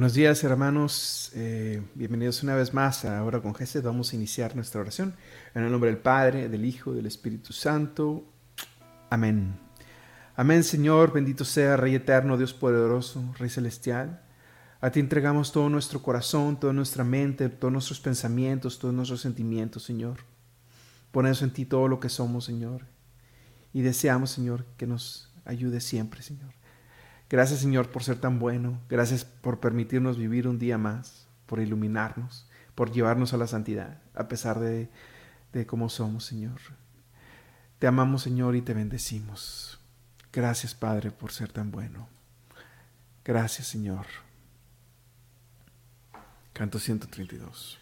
Buenos días hermanos, eh, bienvenidos una vez más a Ahora con Jesús. Vamos a iniciar nuestra oración en el nombre del Padre, del Hijo del Espíritu Santo. Amén. Amén Señor, bendito sea Rey eterno, Dios poderoso, Rey celestial. A ti entregamos todo nuestro corazón, toda nuestra mente, todos nuestros pensamientos, todos nuestros sentimientos, Señor. Ponemos en ti todo lo que somos, Señor. Y deseamos, Señor, que nos ayude siempre, Señor. Gracias Señor por ser tan bueno. Gracias por permitirnos vivir un día más, por iluminarnos, por llevarnos a la santidad, a pesar de, de cómo somos, Señor. Te amamos, Señor, y te bendecimos. Gracias, Padre, por ser tan bueno. Gracias, Señor. Canto 132.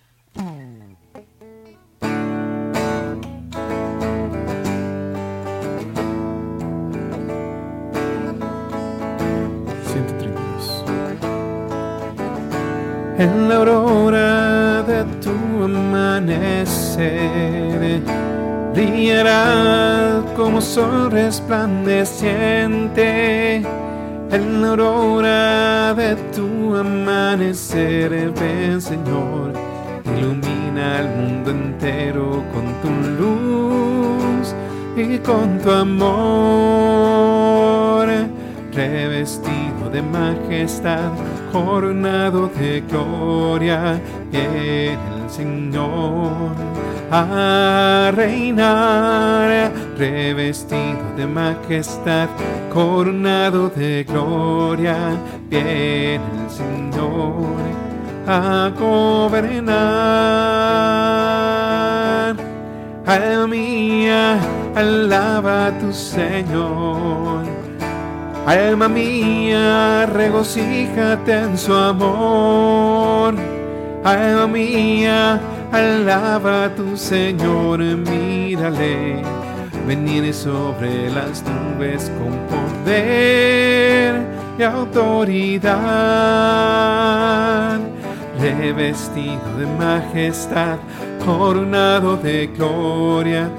En la aurora de tu amanecer. Brillará como sol resplandeciente en la aurora de tu amanecer. Ven, Señor, ilumina el mundo entero con tu luz y con tu amor, revestido de majestad coronado de gloria, viene el Señor a reinar, revestido de majestad, coronado de gloria, viene el Señor a gobernar. Alma mía, alaba a tu Señor Alma mía, regocíjate en su amor. Alma mía, alaba a tu Señor, mírale. Venir sobre las nubes con poder y autoridad, revestido de majestad, coronado de gloria,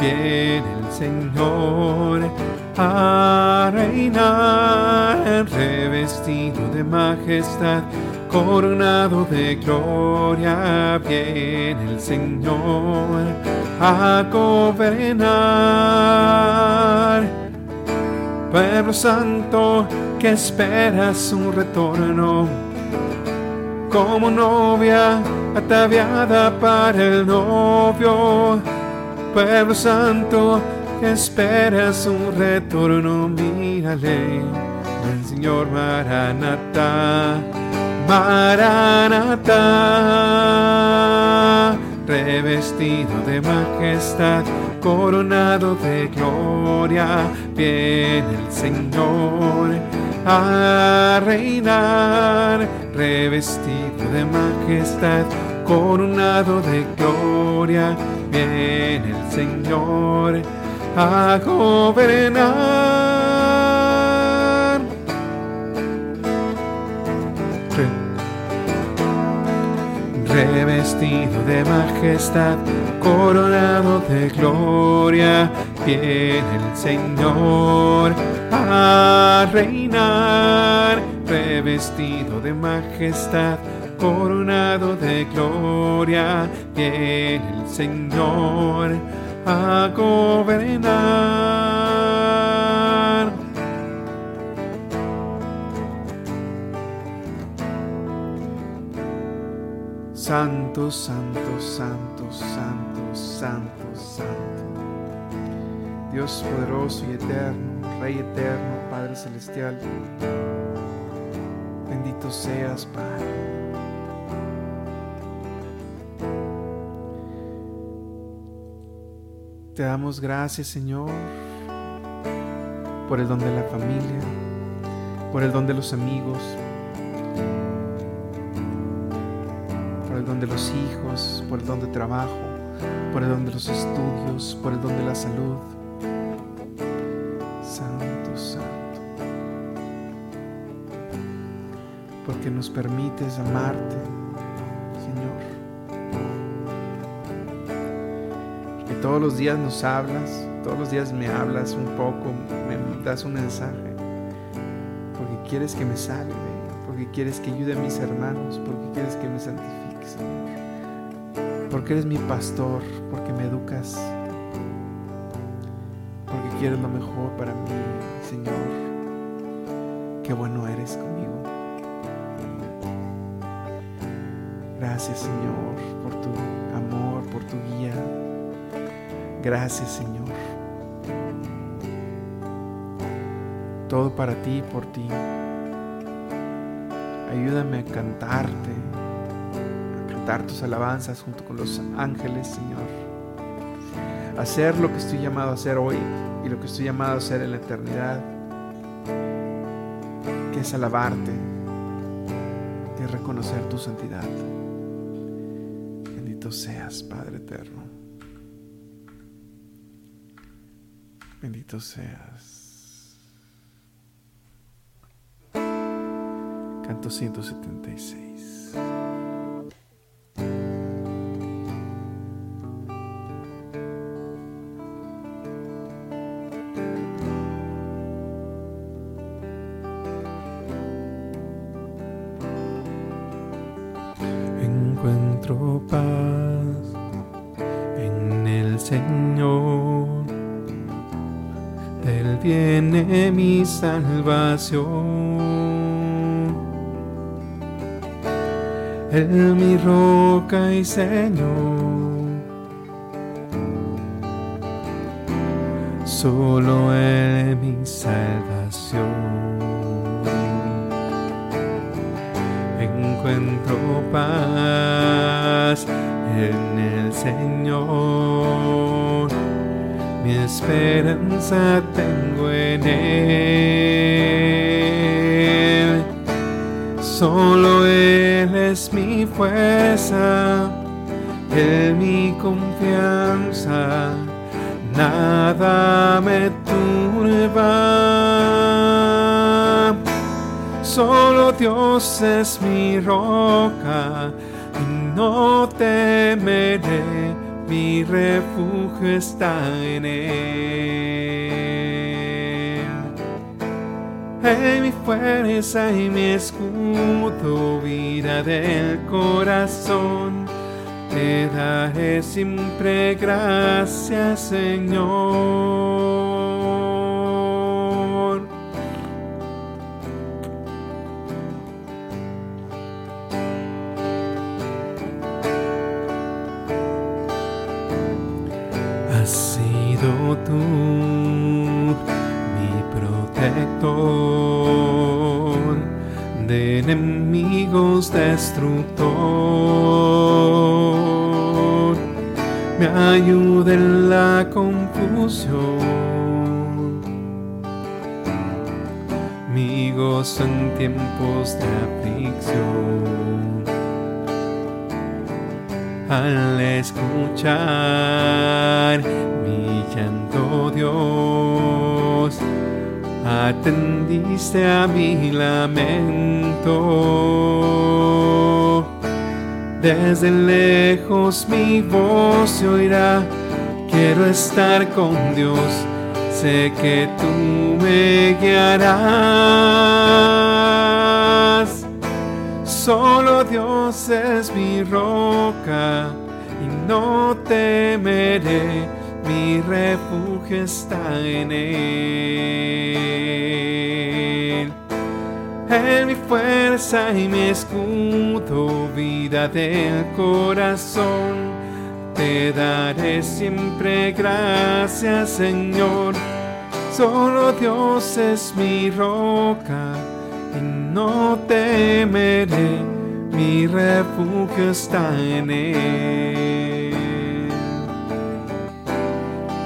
viene el Señor a reinar, revestido de majestad, coronado de gloria, viene el Señor a gobernar. Pueblo santo que espera su retorno, como novia ataviada para el novio. Pueblo santo esperas un retorno, mírale, el Señor Maranata, Maranata, revestido de majestad, coronado de gloria, viene el Señor a reinar, revestido de majestad, coronado de gloria, viene el Señor a gobernar. Revestido de majestad, coronado de gloria, viene el Señor a reinar. Revestido de majestad, coronado de gloria, viene el Señor a gobernar. Santo, santo, santo, santo, santo, santo. Dios poderoso y eterno, Rey eterno, Padre celestial. Bendito seas, Padre. Te damos gracias, Señor, por el don de la familia, por el don de los amigos, por el don de los hijos, por el don de trabajo, por el don de los estudios, por el don de la salud. Santo, santo. Porque nos permites amarte todos los días nos hablas, todos los días me hablas un poco, me das un mensaje, porque quieres que me salve, porque quieres que ayude a mis hermanos, porque quieres que me santifique, Señor. Porque eres mi pastor, porque me educas, porque quieres lo mejor para mí, Señor. Qué bueno eres conmigo. Gracias, Señor, por tu amor, por tu guía. Gracias, Señor. Todo para ti, por ti. Ayúdame a cantarte, a cantar tus alabanzas junto con los ángeles, Señor. Hacer lo que estoy llamado a hacer hoy y lo que estoy llamado a hacer en la eternidad, que es alabarte, que es reconocer tu santidad. Bendito seas, Padre eterno. Bendito seas. Canto 176. Salvación. Él mi roca y Señor. Solo Él mi salvación. Encuentro paz en el Señor. Mi esperanza tengo en Él. Solo Él es mi fuerza, Él mi confianza, nada me turba. Solo Dios es mi roca y no temeré, mi refugio está en Él. Hey, mi fuerza y mi escudo, vida del corazón. Te daré siempre gracias, Señor. Mi gozo en tiempos de aflicción. Al escuchar mi llanto, Dios, atendiste a mi lamento. Desde lejos mi voz se oirá, quiero estar con Dios, sé que tú me guiarás. Solo Dios es mi roca y no temeré, mi refugio está en Él. En mi fuerza y mi escudo, vida del corazón, te daré siempre gracias, Señor. Solo Dios es mi roca y no temeré, mi refugio está en Él.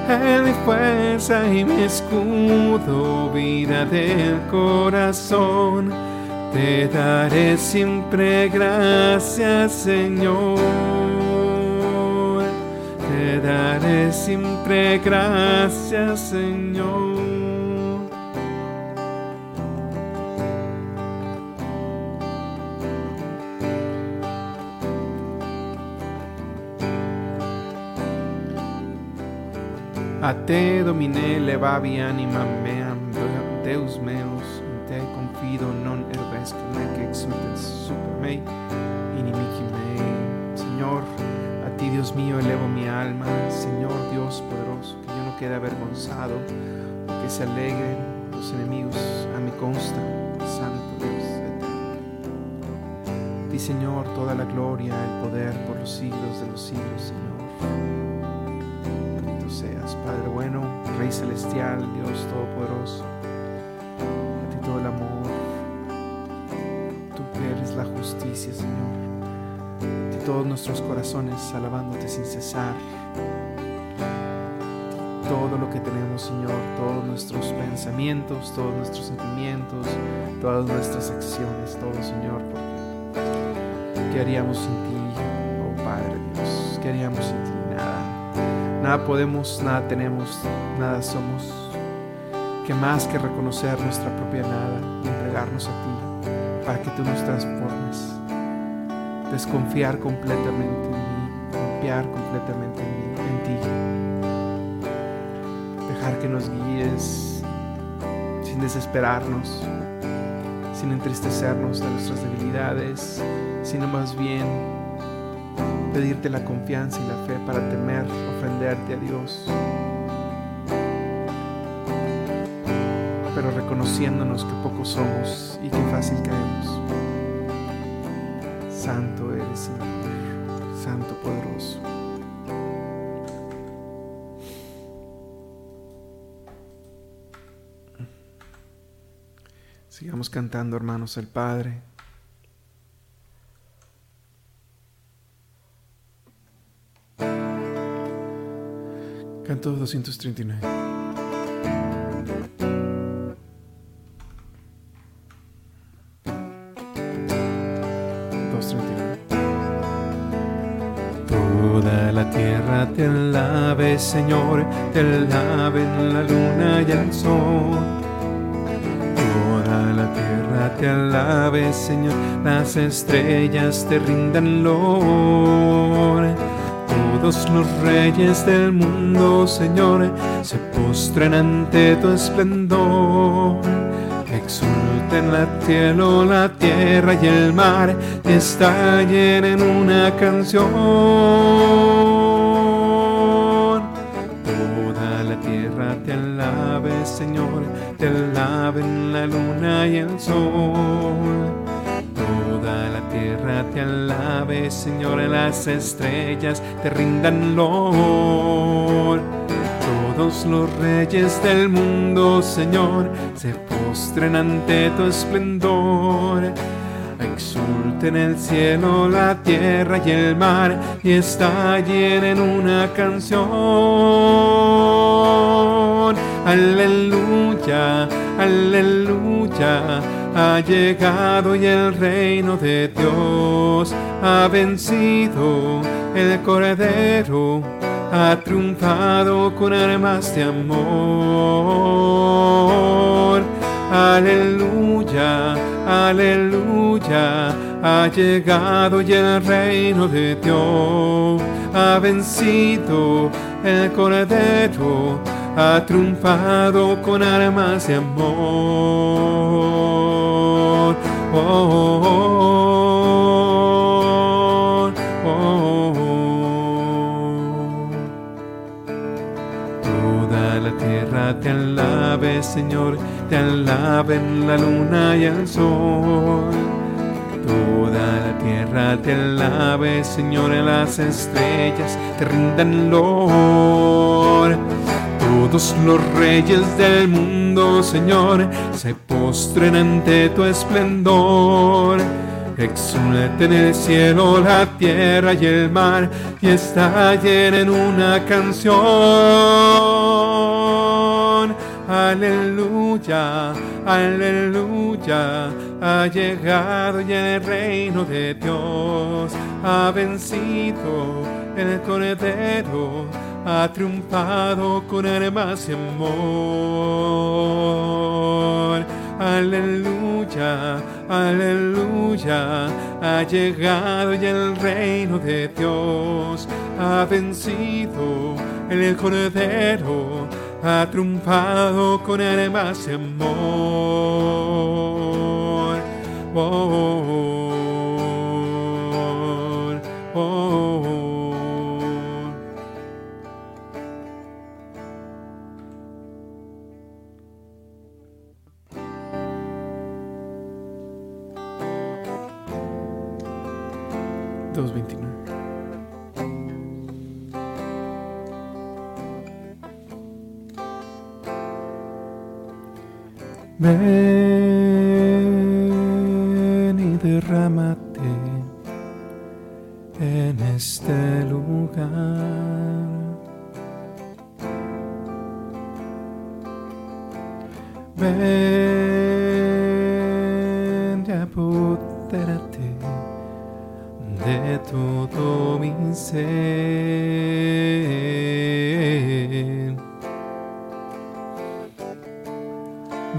En mi fuerza y mi escudo, vida del corazón, te daré siempre gracias, Señor. Daré siempre gracias, Señor. A te domine levavi anima meam, Deus meus, mío elevo mi alma, Señor Dios poderoso, que yo no quede avergonzado, que se alegren los enemigos a mi consta, Santo Dios eterno. Ti Señor toda la gloria, el poder por los siglos de los siglos, Señor. Bendito seas, Padre bueno, Rey celestial, Dios todopoderoso. A ti todo el amor, tú eres la justicia, Señor. Todos nuestros corazones alabándote sin cesar todo lo que tenemos, Señor, todos nuestros pensamientos, todos nuestros sentimientos, todas nuestras acciones, todo, Señor, porque ¿qué haríamos sin ti, oh Padre Dios? ¿Qué haríamos sin ti? Nada. Nada podemos, nada tenemos, nada somos. Que más que reconocer nuestra propia nada y entregarnos a ti para que tú nos transformes. Desconfiar completamente en mí, confiar completamente en, mí, en ti dejar que nos guíes sin desesperarnos, sin entristecernos de nuestras debilidades, sino más bien pedirte la confianza y la fe para temer ofenderte a Dios. Pero reconociéndonos que pocos somos y que fácil caemos. Santo eres, Señor, Santo poderoso. Sigamos cantando, hermanos, el Padre. Canto 239. Señor, te alaben la luna y el sol la tierra te alabe, Señor, las estrellas te rindan lor. Todos los reyes del mundo, Señor, se postren ante tu esplendor. Exulten la cielo, la tierra y el mar, estallen en una canción. Sol. Toda la tierra te alabe, Señor, las estrellas te rindan lor. Todos los reyes del mundo, Señor, se postren ante tu esplendor. Exulten el cielo, la tierra y el mar, y estallen en una canción. Aleluya, aleluya, ha llegado y el reino de Dios ha vencido. El cordero, ha triunfado con armas de amor. Aleluya, aleluya, ha llegado y el reino de Dios ha vencido. El cordero ha triunfado con armas de amor. Oh, oh, oh, Toda la tierra te alabe, Señor, te alaben la luna y el sol. Toda la tierra te alabe, Señor, las estrellas te rindan lor. Todos los reyes del mundo, Señor, se postren ante tu esplendor. Exulten el cielo, la tierra y el mar, y estallen en una canción. Aleluya, aleluya, ha llegado ya el reino de Dios, ha vencido el cordero ha triunfado con armas y amor. Aleluya, aleluya, ha llegado ya el reino de Dios, ha vencido el cordero, ha triunfado con armas y amor. Oh, Ven y derrámate en este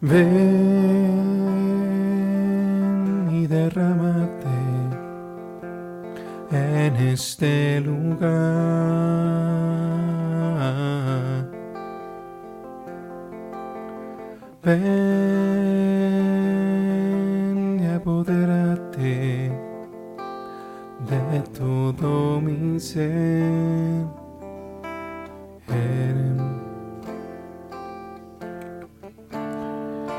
Ven y derrámate en este lugar. Ven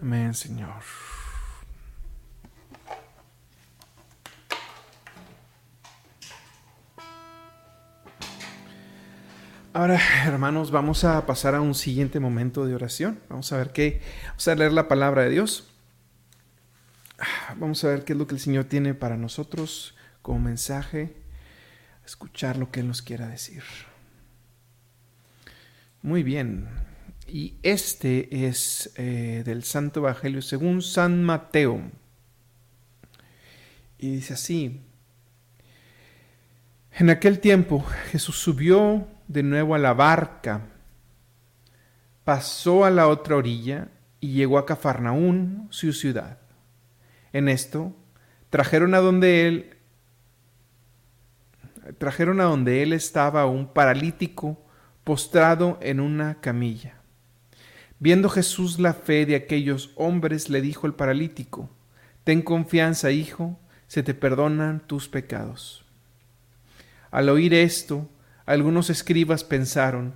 Amén, Señor. Ahora, hermanos, vamos a pasar a un siguiente momento de oración. Vamos a ver qué, vamos a leer la palabra de Dios. Vamos a ver qué es lo que el Señor tiene para nosotros como mensaje, escuchar lo que Él nos quiera decir. Muy bien, y este es eh, del Santo Evangelio según San Mateo. Y dice así, en aquel tiempo Jesús subió de nuevo a la barca, pasó a la otra orilla y llegó a Cafarnaún, su ciudad. En esto trajeron a donde él trajeron a donde él estaba un paralítico postrado en una camilla. Viendo Jesús la fe de aquellos hombres, le dijo el paralítico, Ten confianza, hijo, se te perdonan tus pecados. Al oír esto, algunos escribas pensaron,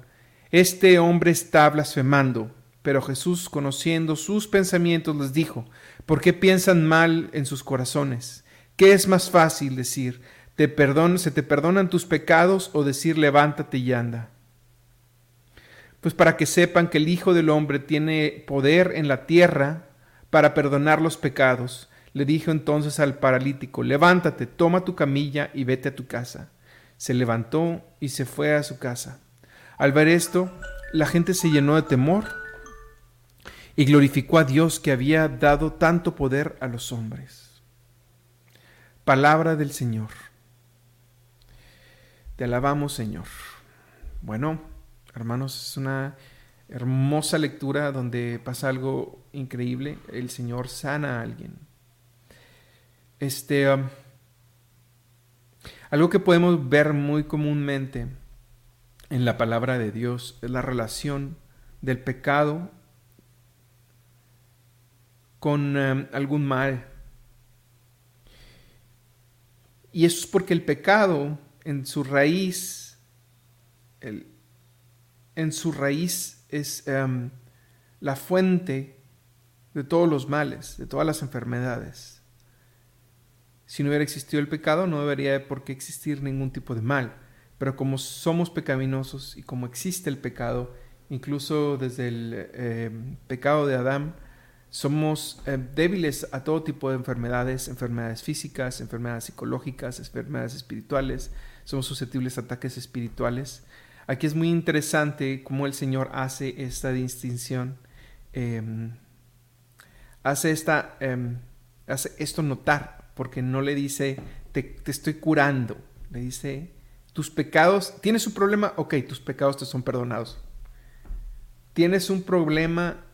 Este hombre está blasfemando. Pero Jesús, conociendo sus pensamientos, les dijo, ¿por qué piensan mal en sus corazones? ¿Qué es más fácil decir, te perdon se te perdonan tus pecados o decir, levántate y anda? Pues para que sepan que el Hijo del Hombre tiene poder en la tierra para perdonar los pecados. Le dijo entonces al paralítico, levántate, toma tu camilla y vete a tu casa. Se levantó y se fue a su casa. Al ver esto, la gente se llenó de temor y glorificó a Dios que había dado tanto poder a los hombres. Palabra del Señor. Te alabamos, Señor. Bueno, hermanos, es una hermosa lectura donde pasa algo increíble. El Señor sana a alguien. Este, um, algo que podemos ver muy comúnmente en la palabra de Dios es la relación del pecado con um, algún mal. Y eso es porque el pecado en su raíz, en su raíz es em, la fuente de todos los males, de todas las enfermedades. Si no hubiera existido el pecado, no debería por qué existir ningún tipo de mal. Pero como somos pecaminosos y como existe el pecado, incluso desde el em, pecado de Adán, somos em, débiles a todo tipo de enfermedades, enfermedades físicas, enfermedades psicológicas, enfermedades espirituales, somos susceptibles a ataques espirituales. Aquí es muy interesante cómo el Señor hace esta distinción, em, hace, esta, em, hace esto notar, porque no le dice, te, te, estoy curando, le dice, tus pecados, tienes un problema, ok, tus pecados te son perdonados. Tienes un problema,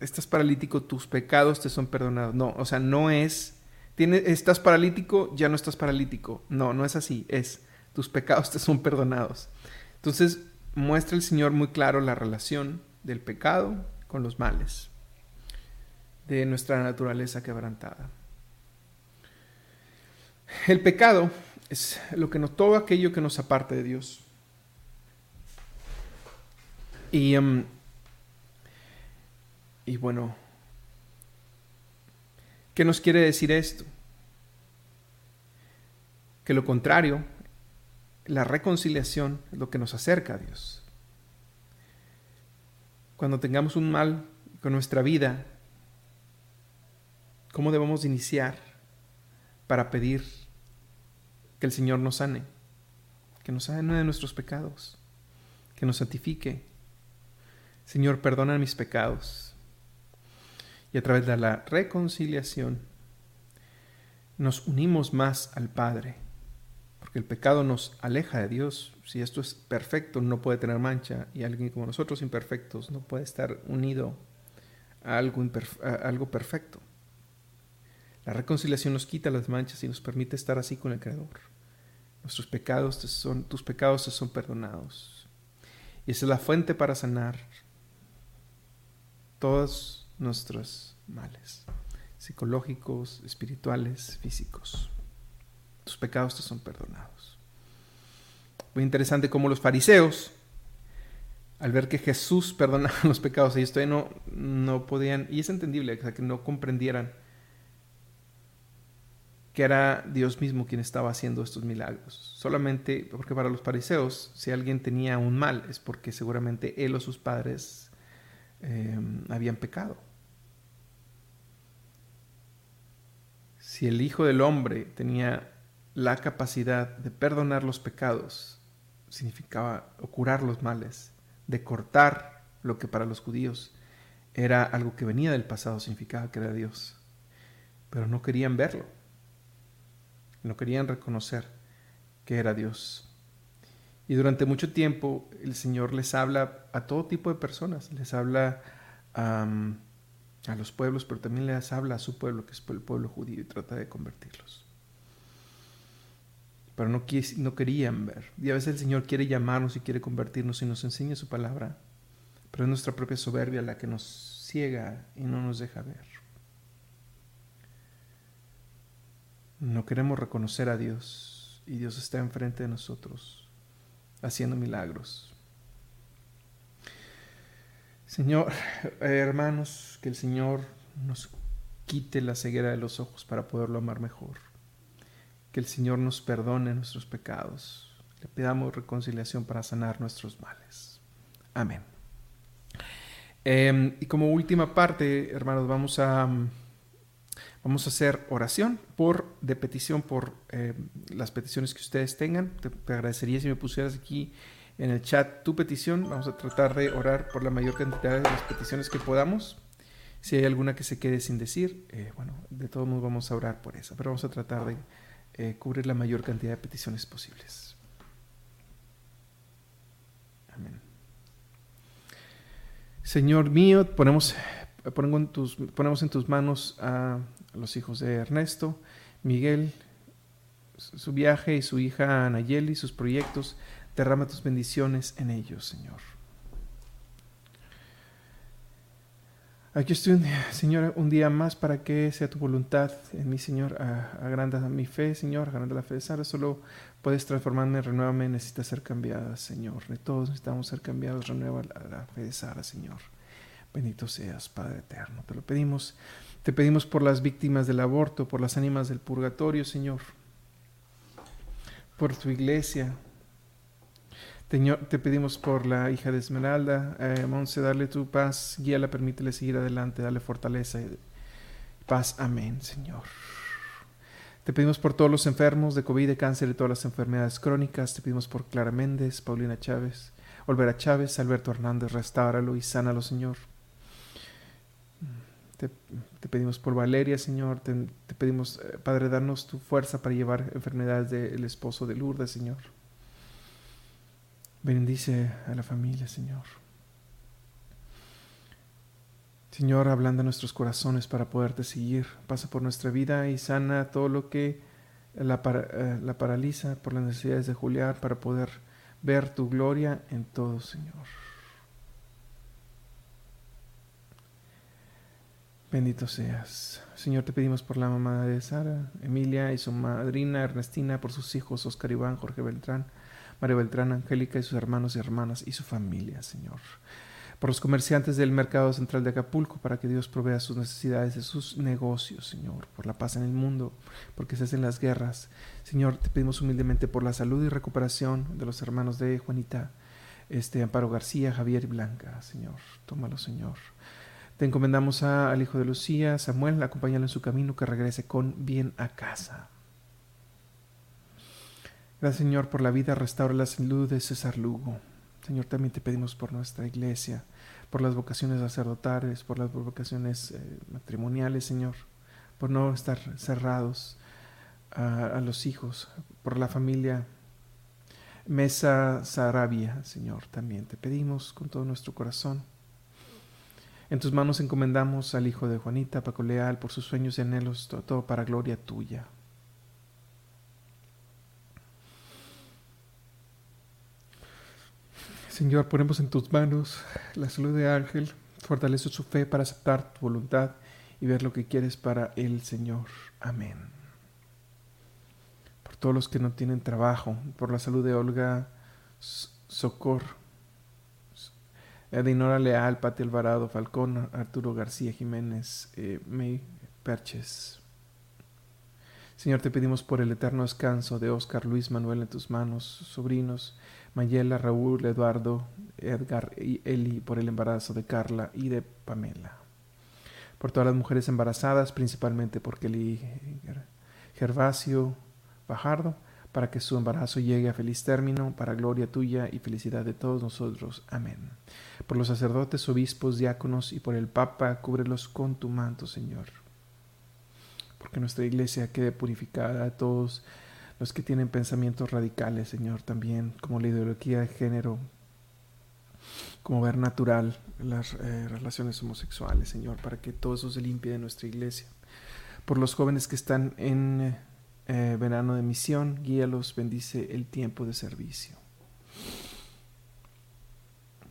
estás paralítico, tus pecados te son perdonados. No, o sea, no es, tienes, estás paralítico, ya no estás paralítico. No, no es así, es, tus pecados te son perdonados. Entonces muestra el Señor muy claro la relación del pecado con los males, de nuestra naturaleza quebrantada. El pecado es lo que no todo aquello que nos aparte de Dios. Y, em, y bueno, ¿qué nos quiere decir esto? Que lo contrario la reconciliación es lo que nos acerca a Dios. Cuando tengamos un mal con nuestra vida, ¿cómo debemos iniciar para pedir que el Señor nos sane? Que nos sane de nuestros pecados, que nos santifique. Señor, perdona mis pecados. Y a través de la reconciliación nos unimos más al Padre el pecado nos aleja de Dios. Si esto es perfecto, no puede tener mancha, y alguien como nosotros imperfectos no puede estar unido a algo, algo perfecto. La reconciliación nos quita las manchas y nos permite estar así con el Creador. Nuestros pecados son, tus pecados te son perdonados. Y esa es la fuente para sanar todos nuestros males, psicológicos, espirituales, físicos tus pecados te son perdonados. Muy interesante cómo los fariseos, al ver que Jesús perdonaba los pecados, ellos todavía no, no podían, y es entendible, que no comprendieran que era Dios mismo quien estaba haciendo estos milagros. Solamente porque para los fariseos, si alguien tenía un mal, es porque seguramente él o sus padres eh, habían pecado. Si el Hijo del Hombre tenía la capacidad de perdonar los pecados significaba o curar los males, de cortar lo que para los judíos era algo que venía del pasado, significaba que era Dios. Pero no querían verlo, no querían reconocer que era Dios. Y durante mucho tiempo el Señor les habla a todo tipo de personas, les habla a los pueblos, pero también les habla a su pueblo, que es el pueblo judío, y trata de convertirlos pero no, no querían ver. Y a veces el Señor quiere llamarnos y quiere convertirnos y nos enseña su palabra, pero es nuestra propia soberbia la que nos ciega y no nos deja ver. No queremos reconocer a Dios y Dios está enfrente de nosotros haciendo milagros. Señor, hermanos, que el Señor nos quite la ceguera de los ojos para poderlo amar mejor que el Señor nos perdone nuestros pecados. Le pidamos reconciliación para sanar nuestros males. Amén. Em, y como última parte, hermanos, vamos a, vamos a hacer oración por, de petición por em, las peticiones que ustedes tengan. Te, te, agradecería si me pusieras aquí en el chat tu petición. Vamos a tratar de orar por la mayor cantidad de las peticiones que podamos. Si hay alguna que se quede sin decir, eh, bueno, de todos modos vamos a orar por esa, pero vamos a tratar de eh, cubrir la mayor cantidad de peticiones posibles. Amén. Señor mío, ponemos, en tus, ponemos en tus manos a los hijos de Ernesto, Miguel, su viaje y su hija Anayeli, sus proyectos. Derrama tus bendiciones en ellos, Señor. Aquí estoy, Señor, un día más para que sea tu voluntad en mí, Señor. Agranda mi fe, Señor, agranda la fe de Sara. Solo puedes transformarme, renuévame, necesita ser cambiada, Señor. De todos necesitamos ser cambiados, renueva la, fe de Sara, Señor. Bendito seas, Padre eterno. Te lo pedimos. Te pedimos por las víctimas del aborto, por las ánimas del purgatorio, Señor. Por tu iglesia, te pedimos por la hija de Esmeralda, eh, Monse, darle tu paz, guíala, permítele seguir adelante, dale fortaleza y paz. Amén, Señor. Te pedimos por todos los enfermos de COVID, de cáncer y todas las enfermedades crónicas. Te pedimos por Clara Méndez, Paulina Chávez, Olvera Chávez, Alberto Hernández, restauralo y sánalo, Señor. Te, pedimos por Valeria, Señor. Te, te pedimos, eh, Padre, darnos tu fuerza para llevar enfermedades del esposo de Lourdes, Señor. Bendice a la familia, Señor. Señor, hablando nuestros corazones para poderte seguir. Pasa por nuestra vida y sana todo lo que la, eh, la paraliza por las necesidades de Julián para poder ver tu gloria en todo, Señor. Bendito seas. Señor, te pedimos por la mamá de Sara, Emilia y su madrina Ernestina, por sus hijos Oscar Iván, Jorge Beltrán, María Beltrán, Angélica y sus hermanos y hermanas y su familia, Señor. Por los comerciantes del mercado central de Acapulco, para que Dios provea sus necesidades de sus negocios, Señor. Por la paz en el mundo, porque se hacen las guerras. Señor, te pedimos humildemente por la salud y recuperación de los hermanos de Juanita, este Amparo García, Javier y Blanca, Señor. Tómalo, Señor. Te encomendamos al hijo de Lucía, Samuel, acompáñalo en su camino, que regrese con bien a casa. Gracias, Señor, por la vida. Restaura la salud de César Lugo. Señor, también te pedimos por nuestra iglesia, por las vocaciones sacerdotales, por las vocaciones eh, matrimoniales, Señor, por no estar cerrados a, los hijos, por la familia Mesa Sarabia, Señor, también te pedimos con todo nuestro corazón. En tus manos encomendamos al hijo de Juanita, Paco Leal, por sus sueños y anhelos, todo para gloria tuya. Señor, ponemos en tus manos la salud de Ángel, fortalece su fe para aceptar tu voluntad y ver lo que quieres para él, Señor. Amén. Por todos los que no tienen trabajo, por la salud de Olga Socor, Edinora Leal, Pati Alvarado, Falcón, Arturo García Jiménez, eh, May Perches. Señor, te pedimos por el eterno descanso de Oscar Luis Manuel en tus manos, sobrinos, Mayela, Raúl, Eduardo, Edgar y Eli por el embarazo de Carla y de Pamela. Por todas las mujeres embarazadas, principalmente por Kelly Gervasio Bajardo, para que su embarazo llegue a feliz término, para gloria tuya y felicidad de todos nosotros. Amén. Por los sacerdotes, obispos, diáconos y por el Papa, cúbrelos con tu manto, Señor. Porque nuestra iglesia quede purificada a todos los que tienen pensamientos radicales, Señor, también como la ideología de género, como ver natural las eh, relaciones homosexuales, Señor, para que todo eso se limpie de nuestra iglesia. Por los jóvenes que están en eh, verano de misión, guíalos, bendice el tiempo de servicio.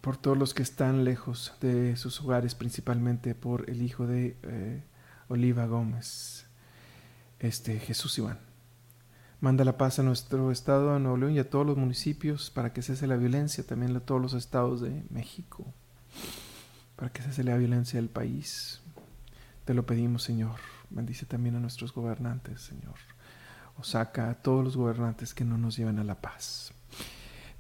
Por todos los que están lejos de sus hogares, principalmente por el hijo de eh, Oliva Gómez, este Jesús Iván. Manda la paz a nuestro estado de Nuevo León y a todos los municipios para que cese la violencia, también a todos los estados de México, para que cese la violencia del país. Te lo pedimos, Señor. Bendice también a nuestros gobernantes, Señor. O saca a todos los gobernantes que no nos lleven a la paz.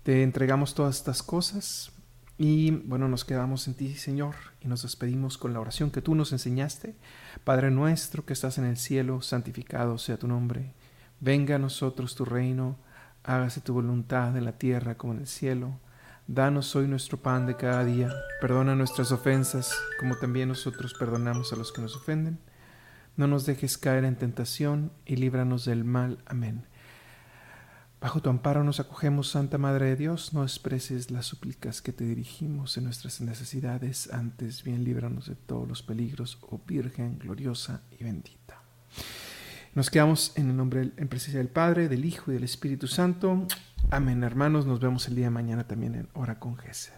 Te entregamos todas estas cosas y bueno, nos quedamos en ti, Señor, y nos despedimos con la oración que tú nos enseñaste. Padre nuestro que estás en el cielo, santificado sea tu nombre Venga a nosotros tu reino, hágase tu voluntad en la tierra como en el cielo. Danos hoy nuestro pan de cada día, perdona nuestras ofensas, como también nosotros perdonamos a los que nos ofenden. No nos dejes caer en tentación y líbranos del mal. Amén. Bajo tu amparo nos acogemos, Santa Madre de Dios, no expreses las súplicas que te dirigimos en nuestras necesidades, antes bien líbranos de todos los peligros, oh Virgen gloriosa y bendita. Nos quedamos en el nombre, en presencia del Padre, del Hijo y del Espíritu Santo. Amén, hermanos, nos vemos el día de mañana también en Hora con Gesed.